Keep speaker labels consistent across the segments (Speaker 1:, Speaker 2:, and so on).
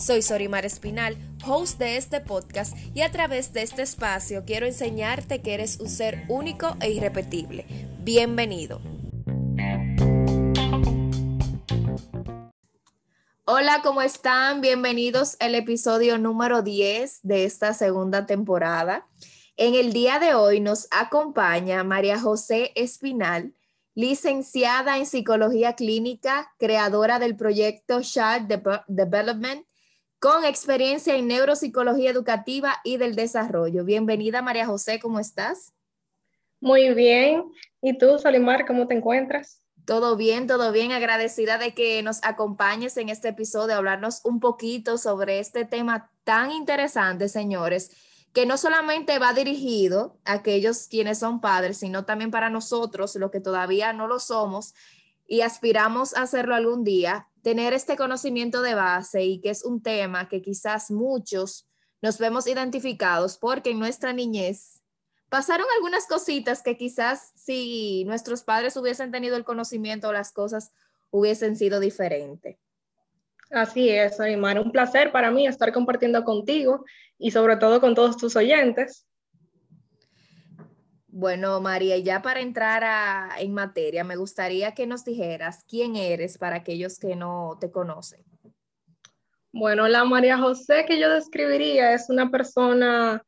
Speaker 1: Soy Sorimar Espinal, host de este podcast y a través de este espacio quiero enseñarte que eres un ser único e irrepetible. Bienvenido. Hola, ¿cómo están? Bienvenidos al episodio número 10 de esta segunda temporada. En el día de hoy nos acompaña María José Espinal, licenciada en Psicología Clínica, creadora del proyecto Child Development con experiencia en neuropsicología educativa y del desarrollo. Bienvenida María José, ¿cómo estás?
Speaker 2: Muy bien. ¿Y tú, Solimar, cómo te encuentras?
Speaker 1: Todo bien, todo bien. Agradecida de que nos acompañes en este episodio hablarnos un poquito sobre este tema tan interesante, señores, que no solamente va dirigido a aquellos quienes son padres, sino también para nosotros, los que todavía no lo somos y aspiramos a hacerlo algún día, tener este conocimiento de base y que es un tema que quizás muchos nos vemos identificados porque en nuestra niñez pasaron algunas cositas que quizás si nuestros padres hubiesen tenido el conocimiento, las cosas hubiesen sido diferentes.
Speaker 2: Así es, Aymar. Un placer para mí estar compartiendo contigo y sobre todo con todos tus oyentes.
Speaker 1: Bueno, María, ya para entrar en materia, me gustaría que nos dijeras quién eres para aquellos que no te conocen.
Speaker 2: Bueno, la María José que yo describiría es una persona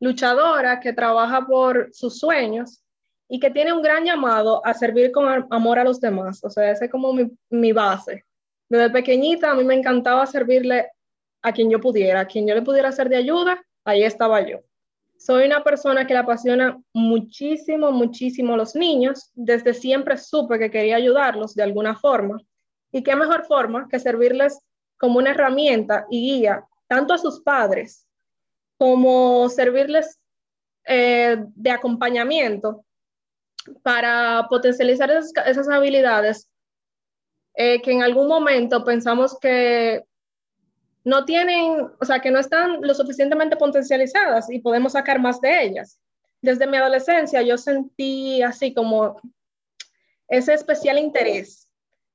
Speaker 2: luchadora que trabaja por sus sueños y que tiene un gran llamado a servir con amor a los demás. O sea, esa es como mi, mi base. Desde pequeñita a mí me encantaba servirle a quien yo pudiera, a quien yo le pudiera ser de ayuda, ahí estaba yo. Soy una persona que le apasiona muchísimo, muchísimo los niños. Desde siempre supe que quería ayudarlos de alguna forma. Y qué mejor forma que servirles como una herramienta y guía tanto a sus padres como servirles eh, de acompañamiento para potencializar esas, habilidades eh, que en algún momento pensamos que no tienen, o sea, que no están lo suficientemente potencializadas y podemos sacar más de ellas. Desde mi adolescencia yo sentí así como ese especial interés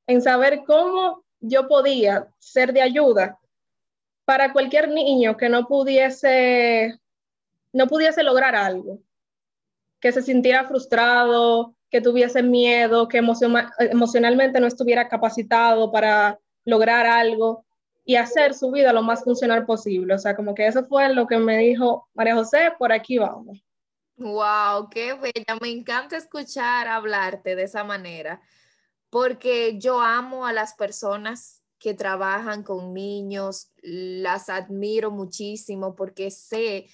Speaker 2: en saber cómo yo podía ser de ayuda para cualquier niño que no pudiese, no pudiese lograr algo, que se sintiera frustrado, que tuviese miedo, que emocionalmente no estuviera capacitado para lograr algo y hacer su vida lo más funcional posible. O sea, como que eso fue lo que me dijo María José, por aquí vamos.
Speaker 1: Wow, qué bella. Me encanta escuchar hablarte de esa manera, porque yo amo a las personas que trabajan con niños, las admiro muchísimo porque sé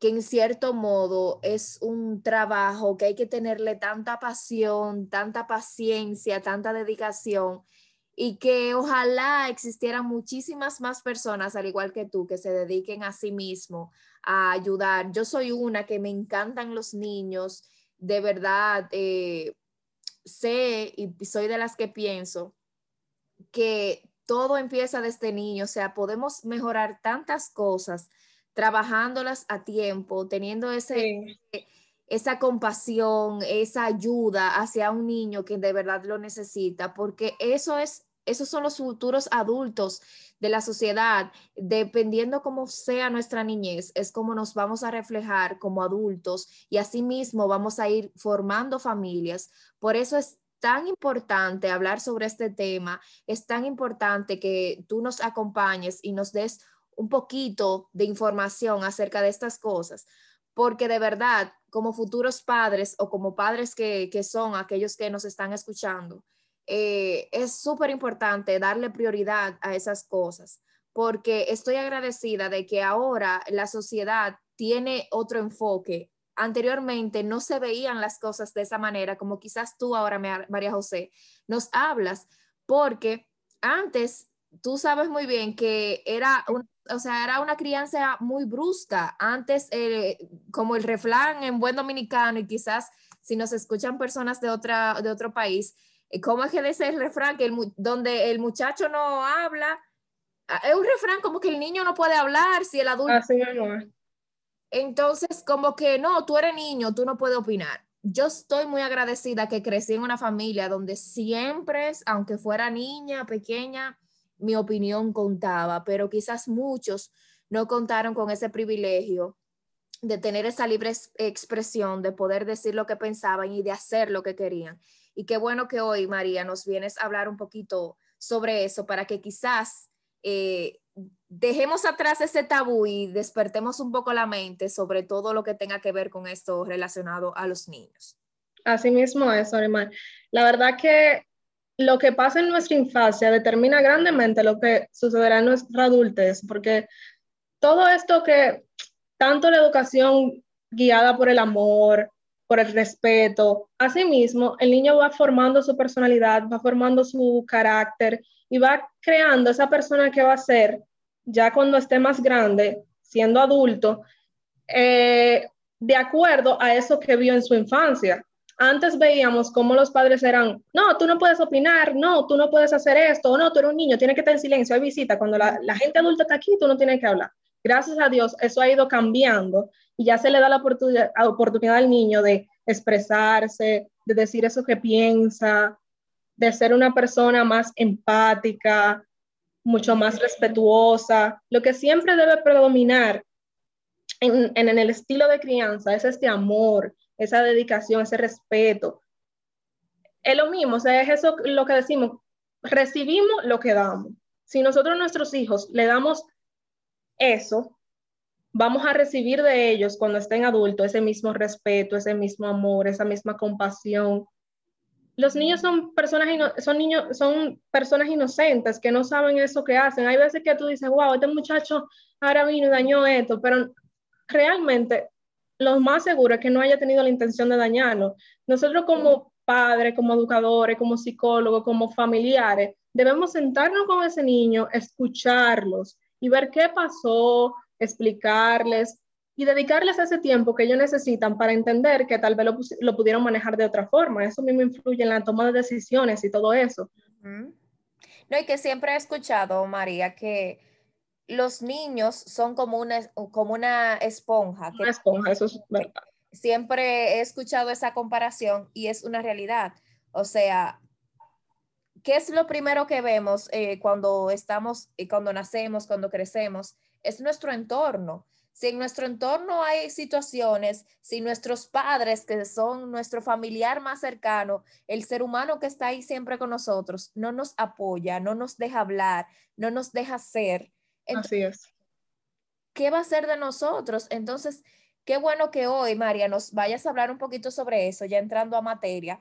Speaker 1: que en cierto modo es un trabajo que hay que tenerle tanta pasión, tanta paciencia, tanta dedicación y que ojalá existieran muchísimas más personas, al igual que tú, que se dediquen a sí mismo a ayudar. Yo soy una que me encantan los niños, de verdad, eh, sé y soy de las que pienso que todo empieza desde niño, o sea, podemos mejorar tantas cosas trabajándolas a tiempo, teniendo ese... esa compasión, esa ayuda hacia un niño que de verdad lo necesita, porque eso es esos son los futuros adultos de la sociedad. Dependiendo cómo sea nuestra niñez, es como nos vamos a reflejar como adultos y asimismo vamos a ir formando familias. Por eso es tan importante hablar sobre este tema, es tan importante que tú nos acompañes y nos des un poquito de información acerca de estas cosas, porque de verdad, como futuros padres o como padres que, que son aquellos que nos están escuchando, eh, es súper importante darle prioridad a esas cosas, porque estoy agradecida de que ahora la sociedad tiene otro enfoque. Anteriormente no se veían las cosas de esa manera, como quizás tú ahora, María José, nos hablas, porque antes tú sabes muy bien que era, o sea, era una crianza muy brusca. Antes, eh, como el refrán en buen dominicano y quizás si nos escuchan personas de, otra, de otro país, eh, ¿cómo es que dice el refrán? Que el, donde el muchacho no habla, ah, es un refrán como que el niño no puede hablar si el adulto...
Speaker 2: Es.
Speaker 1: Entonces, como que no, tú eres niño, tú no puedes opinar. Yo estoy muy agradecida que crecí en una familia donde siempre, aunque fuera niña, pequeña, mi opinión contaba, pero quizás muchos no contaron con ese privilegio de tener esa libre expresión, de poder decir lo que pensaban y de hacer lo que querían. Y qué bueno que hoy, María, nos vienes a hablar un poquito sobre eso para que quizás eh, dejemos atrás ese tabú y despertemos un poco la mente sobre todo lo que tenga que ver con esto relacionado a los niños.
Speaker 2: Así mismo es, Orimar. La verdad que lo que pasa en nuestra infancia determina grandemente lo que sucederá en nuestra adultez, porque todo esto que tanto la educación guiada por el amor, por el respeto, asimismo, el niño va formando su personalidad, va formando su carácter y va creando esa persona que va a ser ya cuando esté más grande, siendo adulto, eh, de acuerdo a eso que vio en su infancia antes veíamos cómo los padres eran, no, tú no puedes opinar, no, tú no puedes hacer esto, no, tú eres un niño, tienes que estar en silencio, hay visita, cuando la, gente adulta está aquí, tú no tienes que hablar. Gracias a Dios, eso ha ido cambiando y ya se le da la oportunidad, al niño de expresarse, de decir eso que piensa, de ser una persona más empática, mucho más respetuosa. Lo que siempre debe predominar en, el estilo de crianza es este amor, esa dedicación, ese respeto. Es lo mismo, o sea, es eso lo que decimos, recibimos lo que damos. Si nosotros nuestros hijos le damos eso, vamos a recibir de ellos cuando estén adultos ese mismo respeto, ese mismo amor, esa misma compasión. Los niños son personas, son niños, son personas inocentes que no saben eso que hacen. Hay veces que tú dices, wow, este muchacho ahora vino y dañó esto, pero realmente lo más seguro es que no haya tenido la intención de dañarlo. Nosotros como padres, como educadores, como psicólogos, como familiares, debemos sentarnos con ese niño, escucharlos y ver qué pasó, explicarles y dedicarles ese tiempo que ellos necesitan para entender que tal vez lo, pudieron manejar de otra forma. Eso mismo influye en la toma de decisiones y todo eso.
Speaker 1: No, y que siempre he escuchado, María, que los niños son como una, como una esponja.
Speaker 2: Una esponja, eso es verdad.
Speaker 1: Siempre he escuchado esa comparación y es una realidad. O sea, ¿qué es lo primero que vemos eh, cuando estamos, y cuando nacemos, cuando crecemos? Es nuestro entorno. Si en nuestro entorno hay situaciones, si nuestros padres, que son nuestro familiar más cercano, el ser humano que está ahí siempre con nosotros, no nos apoya, no nos deja hablar, no nos deja ser,
Speaker 2: Así es.
Speaker 1: ¿Qué va a ser de nosotros? Entonces, qué bueno que hoy, María, nos vayas a hablar un poquito sobre eso, ya entrando a materia.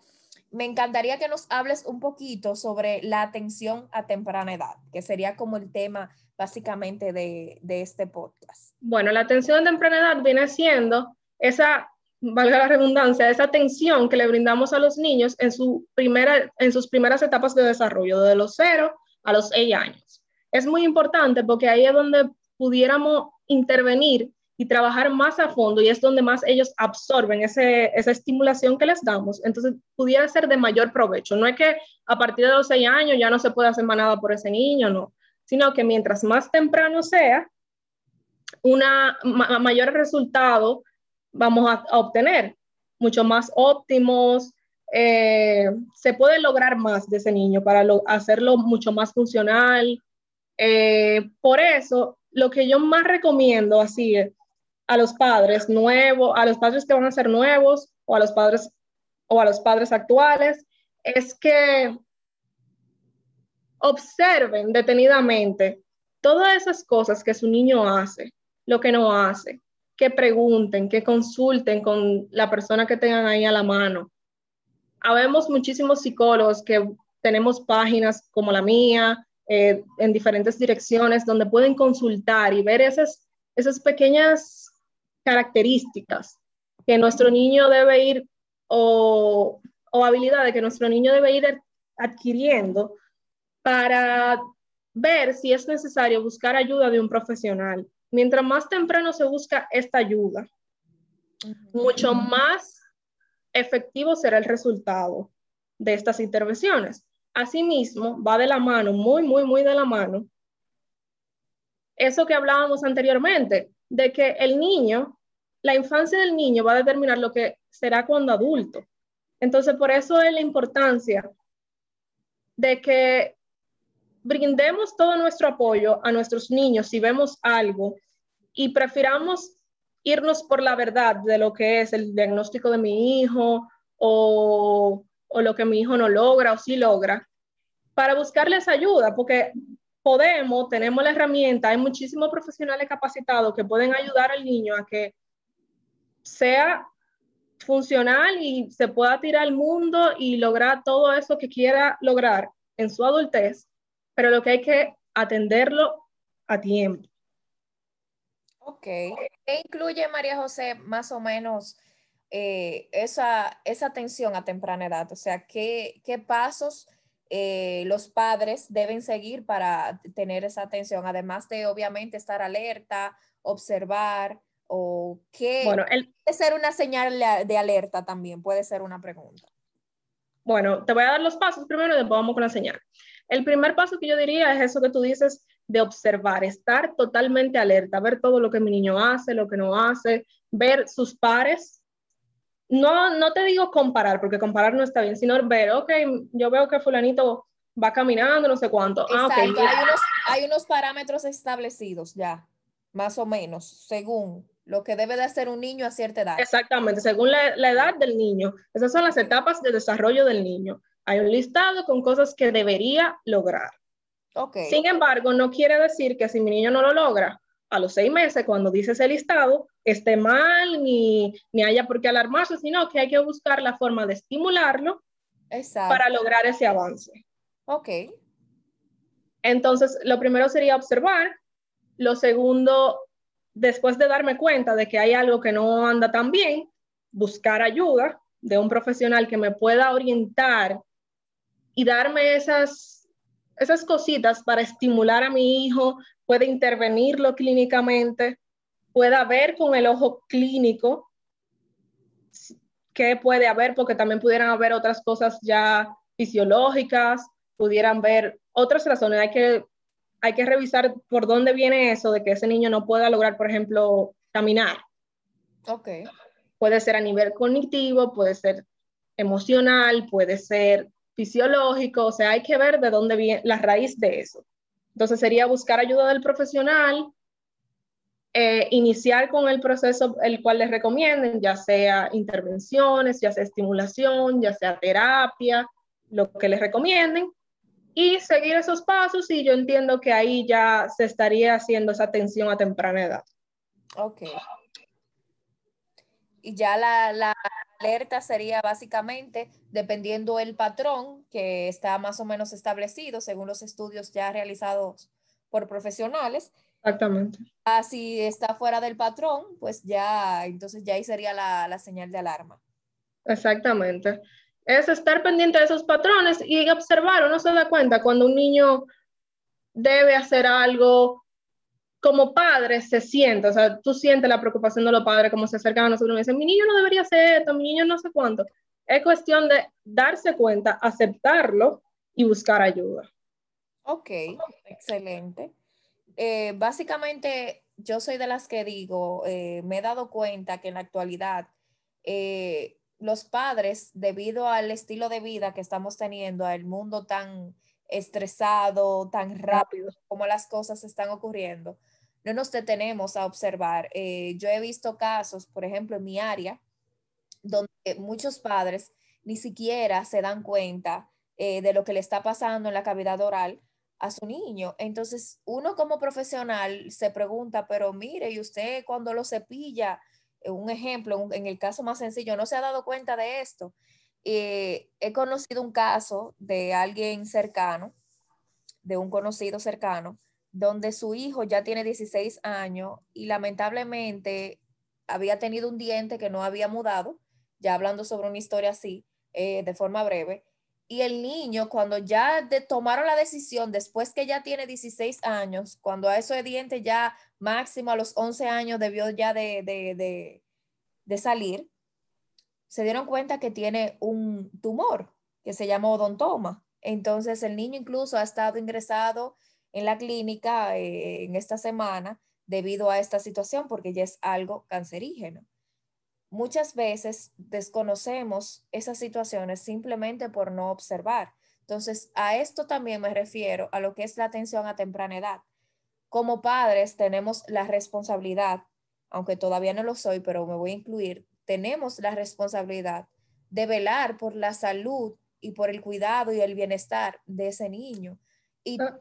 Speaker 1: Me encantaría que nos hables un poquito sobre la atención a temprana edad, que sería como el tema básicamente de, este podcast.
Speaker 2: Bueno, la atención a temprana edad viene siendo esa, valga la redundancia, esa atención que le brindamos a los niños en, su primera, en sus primeras etapas de desarrollo, de los cero a los seis años es muy importante porque ahí es donde pudiéramos intervenir y trabajar más a fondo y es donde más ellos absorben ese, esa estimulación que les damos. Entonces, pudiera ser de mayor provecho. No es que a partir de los seis años ya no se puede hacer más nada por ese niño, no, sino que mientras más temprano sea, una mayor resultado vamos a, obtener, mucho más óptimos, eh, se puede lograr más de ese niño para hacerlo mucho más funcional, eh, por eso, lo que yo más recomiendo así a los padres nuevos, a los padres que van a ser nuevos o a los padres o a los padres actuales, es que observen detenidamente todas esas cosas que su niño hace, lo que no hace, que pregunten, que consulten con la persona que tengan ahí a la mano. Habemos muchísimos psicólogos que tenemos páginas como la mía, eh, en diferentes direcciones donde pueden consultar y ver esas, esas pequeñas características que nuestro niño debe ir o, o habilidades que nuestro niño debe ir adquiriendo para ver si es necesario buscar ayuda de un profesional. Mientras más temprano se busca esta ayuda, mucho más efectivo será el resultado de estas intervenciones. Asimismo, va de la mano, muy, muy, muy de la mano, eso que hablábamos anteriormente, de que el niño, la infancia del niño va a determinar lo que será cuando adulto. Entonces, por eso es la importancia de que brindemos todo nuestro apoyo a nuestros niños si vemos algo y prefiramos irnos por la verdad de lo que es el diagnóstico de mi hijo o, o lo que mi hijo no logra o sí logra, para buscarles ayuda, porque podemos, tenemos la herramienta, hay muchísimos profesionales capacitados que pueden ayudar al niño a que sea funcional y se pueda tirar al mundo y lograr todo eso que quiera lograr en su adultez, pero lo que hay que atenderlo a tiempo.
Speaker 1: Ok. ¿Qué incluye, María José, más o menos eh, esa, esa atención a temprana edad? O sea, ¿qué, qué pasos eh, los padres deben seguir para tener esa atención? Además de, obviamente, estar alerta, observar, o qué bueno, puede ser una señal de alerta también, puede ser una pregunta.
Speaker 2: Bueno, te voy a dar los pasos primero y después vamos con la señal. El primer paso que yo diría es eso que tú dices de observar, estar totalmente alerta, ver todo lo que mi niño hace, lo que no hace, ver sus pares. No, no te digo comparar, porque comparar no está bien, sino ver, ok, yo veo que fulanito va caminando, no sé cuánto.
Speaker 1: Ah, hay, unos, hay unos parámetros establecidos ya, más o menos, según lo que debe de hacer un niño a cierta edad.
Speaker 2: Exactamente, según la, la, edad del niño. Esas son las etapas de desarrollo del niño. Hay un listado con cosas que debería lograr.
Speaker 1: Okay.
Speaker 2: Sin embargo, no quiere decir que si mi niño no lo logra a los seis meses, cuando dice ese listado, esté mal ni, ni haya por qué alarmarse, sino que hay que buscar la forma de estimularlo para lograr ese avance.
Speaker 1: Ok.
Speaker 2: Entonces, lo primero sería observar. Lo segundo, después de darme cuenta de que hay algo que no anda tan bien, buscar ayuda de un profesional que me pueda orientar y darme esas, esas cositas para estimular a mi hijo, puede intervenirlo clínicamente, pueda ver con el ojo clínico qué puede haber, porque también pudieran haber otras cosas ya fisiológicas, pudieran ver otras razones. Hay que, hay que revisar por dónde viene eso de que ese niño no pueda lograr, por ejemplo, caminar.
Speaker 1: Ok.
Speaker 2: Puede ser a nivel cognitivo, puede ser emocional, puede ser fisiológico, o sea, hay que ver de dónde viene la raíz de eso. Entonces sería buscar ayuda del profesional, eh, iniciar con el proceso el cual les recomienden, ya sea intervenciones, ya sea estimulación, ya sea terapia, lo que les recomienden, y seguir esos pasos y yo entiendo que ahí ya se estaría haciendo esa atención a temprana edad.
Speaker 1: Ok. Y ya la, la alerta sería básicamente dependiendo el patrón que está más o menos establecido según los estudios ya realizados por profesionales.
Speaker 2: Exactamente.
Speaker 1: Ah, si está fuera del patrón, pues ya, entonces ya ahí sería la, la señal de alarma.
Speaker 2: Exactamente. Es estar pendiente de esos patrones y observar. Uno se da cuenta cuando un niño debe hacer algo como padre se siente, o sea, tú sientes la preocupación de los padres como se acercan a nosotros y dicen, mi niño no debería hacer esto, mi niño no sé cuánto. Es cuestión de darse cuenta, aceptarlo y buscar ayuda.
Speaker 1: Ok, excelente. Eh, básicamente, yo soy de las que digo, eh, me he dado cuenta que en la actualidad eh, los padres, debido al estilo de vida que estamos teniendo, al mundo tan estresado, tan rápido como las cosas están ocurriendo, no nos detenemos a observar. Eh, yo he visto casos, por ejemplo, en mi área, donde muchos padres ni siquiera se dan cuenta eh, de lo que le está pasando en la cavidad oral a su niño. Entonces, uno como profesional se pregunta, pero mire, ¿y usted cuando lo cepilla? Eh, un ejemplo, en el caso más sencillo, no se ha dado cuenta de esto. he conocido un caso de alguien cercano, de un conocido cercano, donde su hijo ya tiene 16 años y lamentablemente había tenido un diente que no había mudado, ya hablando sobre una historia así, eh, de forma breve, y el niño cuando ya tomaron la decisión, después que ya tiene 16 años, cuando a eso de diente ya máximo a los 11 años debió ya de, de, de salir, se dieron cuenta que tiene un tumor que se llama odontoma. Entonces el niño incluso ha estado ingresado en la clínica eh, en esta semana debido a esta situación porque ya es algo cancerígeno. Muchas veces desconocemos esas situaciones simplemente por no observar. Entonces, a esto también me refiero a lo que es la atención a temprana edad. Como padres tenemos la responsabilidad, aunque todavía no lo soy, pero me voy a incluir, tenemos la responsabilidad de velar por la salud y por el cuidado y el bienestar de ese niño. Y ah.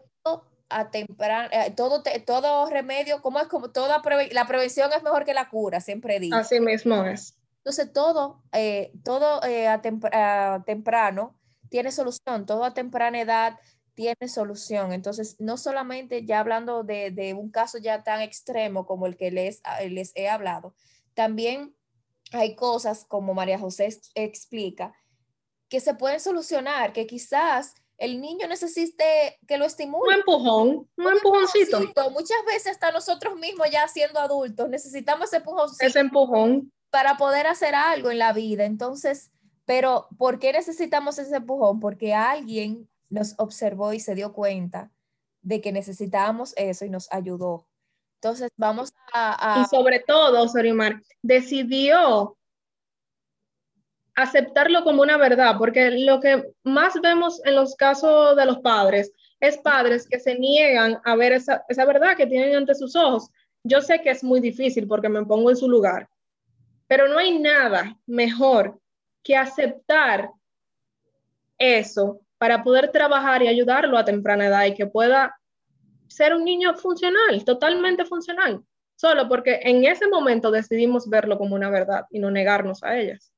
Speaker 1: A eh, todo, todo remedio, como es como toda la prevención es mejor que la cura, siempre digo.
Speaker 2: Así mismo es.
Speaker 1: Entonces todo, eh, todo eh, a, temprano tiene solución, todo a temprana edad tiene solución. Entonces, no solamente ya hablando de, de un caso ya tan extremo como el que les, les he hablado, también hay cosas, como María José explica, que se pueden solucionar, que quizás el niño necesite que lo estimule.
Speaker 2: Un empujón, un, empujoncito.
Speaker 1: Muchas veces hasta nosotros mismos ya siendo adultos necesitamos ese empujoncito.
Speaker 2: Ese empujón.
Speaker 1: Para poder hacer algo en la vida. Entonces, pero ¿por qué necesitamos ese empujón? Porque alguien nos observó y se dio cuenta de que necesitábamos eso y nos ayudó. Entonces, vamos a...
Speaker 2: Y sobre todo, Sorimar, decidió aceptarlo como una verdad, porque lo que más vemos en los casos de los padres es padres que se niegan a ver esa, verdad que tienen ante sus ojos. Yo sé que es muy difícil porque me pongo en su lugar, pero no hay nada mejor que aceptar eso para poder trabajar y ayudarlo a temprana edad y que pueda ser un niño funcional, totalmente funcional, solo porque en ese momento decidimos verlo como una verdad y no negarnos a ellas.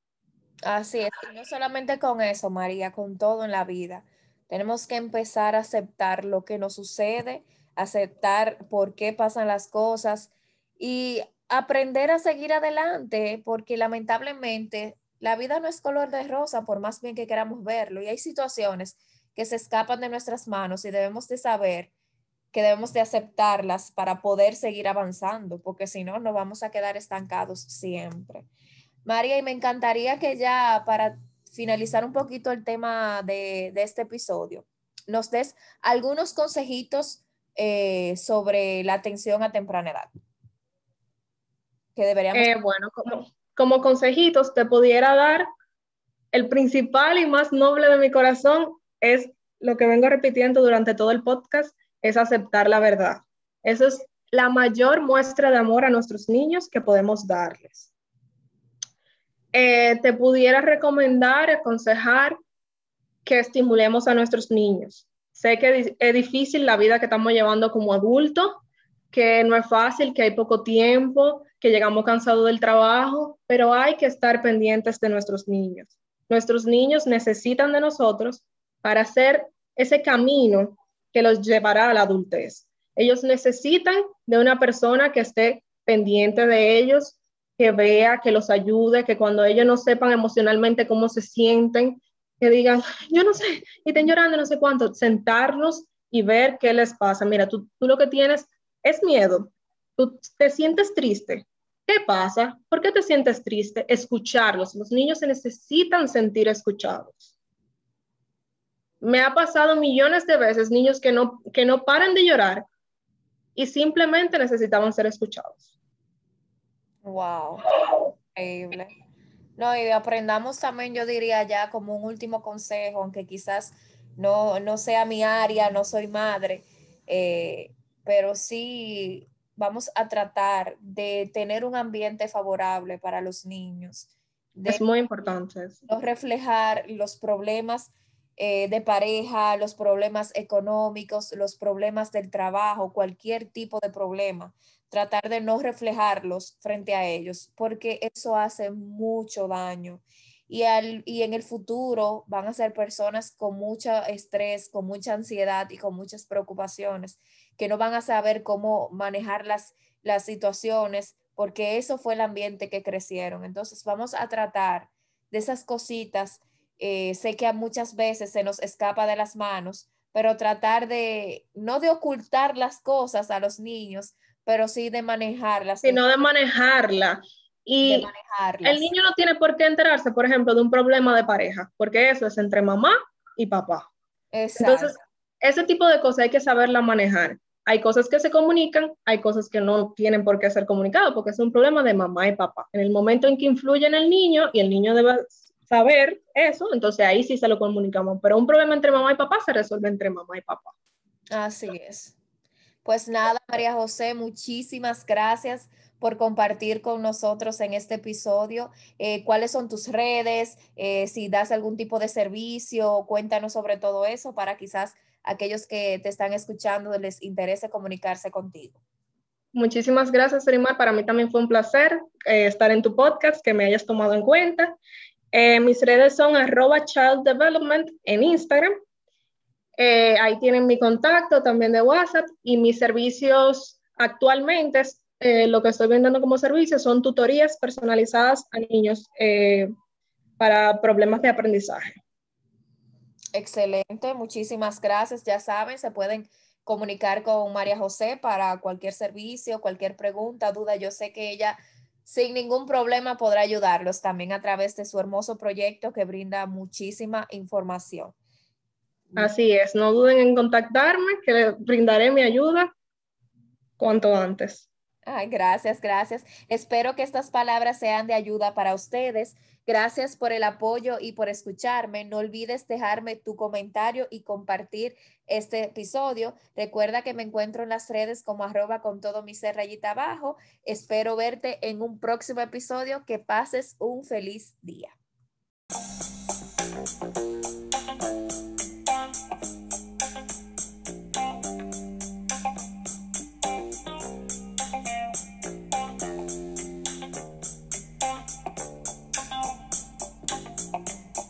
Speaker 1: Así es, no solamente con eso, María, con todo en la vida. Tenemos que empezar a aceptar lo que nos sucede, aceptar por qué pasan las cosas y aprender a seguir adelante, porque lamentablemente la vida no es color de rosa, por más bien que queramos verlo, y hay situaciones que se escapan de nuestras manos y debemos de saber que debemos de aceptarlas para poder seguir avanzando, porque si no, nos vamos a quedar estancados siempre. María, y me encantaría que ya para finalizar un poquito el tema de, este episodio, nos des algunos consejitos eh, sobre la atención a temprana edad.
Speaker 2: Que deberíamos... Eh, bueno, como, como consejitos te pudiera dar el principal y más noble de mi corazón es lo que vengo repitiendo durante todo el podcast, es aceptar la verdad. Eso es la mayor muestra de amor a nuestros niños que podemos darles. Eh, te pudiera recomendar, aconsejar que estimulemos a nuestros niños. Sé que es difícil la vida que estamos llevando como adultos, que no es fácil, que hay poco tiempo, que llegamos cansados del trabajo, pero hay que estar pendientes de nuestros niños. Nuestros niños necesitan de nosotros para hacer ese camino que los llevará a la adultez. Ellos necesitan de una persona que esté pendiente de ellos, que vea, que los ayude, que cuando ellos no sepan emocionalmente cómo se sienten, que digan, yo no sé, y estén llorando no sé cuánto, sentarnos y ver qué les pasa. Mira, tú, tú lo que tienes es miedo, tú te sientes triste. ¿Qué pasa? ¿Por qué te sientes triste? Escucharlos. Los niños se necesitan sentir escuchados. Me ha pasado millones de veces niños que no, que no paran de llorar y simplemente necesitaban ser escuchados.
Speaker 1: Wow, increíble. No, y aprendamos también, yo diría ya como un último consejo, aunque quizás no, no sea mi área, no soy madre, eh, pero sí vamos a tratar de tener un ambiente favorable para los niños.
Speaker 2: es muy importante.
Speaker 1: No reflejar los problemas eh, de pareja, los problemas económicos, los problemas del trabajo, cualquier tipo de problema, tratar de no reflejarlos frente a ellos, porque eso hace mucho daño. Y, al, y en el futuro van a ser personas con mucho estrés, con mucha ansiedad y con muchas preocupaciones, que no van a saber cómo manejar las, las situaciones, porque eso fue el ambiente que crecieron. Entonces vamos a tratar de esas cositas eh, sé que muchas veces se nos escapa de las manos, pero tratar de, no de ocultar las cosas a los niños, pero sí de manejarlas.
Speaker 2: Sino de manejarla. Y el niño no tiene por qué enterarse, por ejemplo, de un problema de pareja, porque eso es entre mamá y papá. Exacto. Entonces, ese tipo de cosas hay que saberla manejar. Hay cosas que se comunican, hay cosas que no tienen por qué ser comunicadas, porque es un problema de mamá y papá. En el momento en que influye en el niño y el niño debe saber eso, entonces ahí sí se lo comunicamos. Pero un problema entre mamá y papá se resuelve entre mamá y papá.
Speaker 1: Así es. Pues nada, María José, muchísimas gracias por compartir con nosotros en este episodio. Eh, ¿Cuáles son tus redes? Eh, si das algún tipo de servicio, cuéntanos sobre todo eso para quizás aquellos que te están escuchando les interese comunicarse contigo.
Speaker 2: Muchísimas gracias, Rimar. Para mí también fue un placer eh, estar en tu podcast, que me hayas tomado en cuenta. mis redes son arroba child development en Instagram. Ahí tienen mi contacto también de WhatsApp y mis servicios actualmente eh, lo que estoy vendiendo como servicio son tutorías personalizadas a niños eh, para problemas de aprendizaje.
Speaker 1: Excelente, muchísimas gracias. Ya saben, se pueden comunicar con María José para cualquier servicio, cualquier pregunta, duda. Yo sé que ella sin ningún problema podrá ayudarlos también a través de su hermoso proyecto que brinda muchísima información.
Speaker 2: Así es, no duden en contactarme, que brindaré mi ayuda cuanto antes.
Speaker 1: Ay, gracias, gracias. Espero que estas palabras sean de ayuda para ustedes. Gracias por el apoyo y por escucharme. No olvides dejarme tu comentario y compartir este episodio. Recuerda que me encuentro en las redes como arroba con todo mi ser rayita abajo. Espero verte en un próximo episodio. Que pases un feliz día.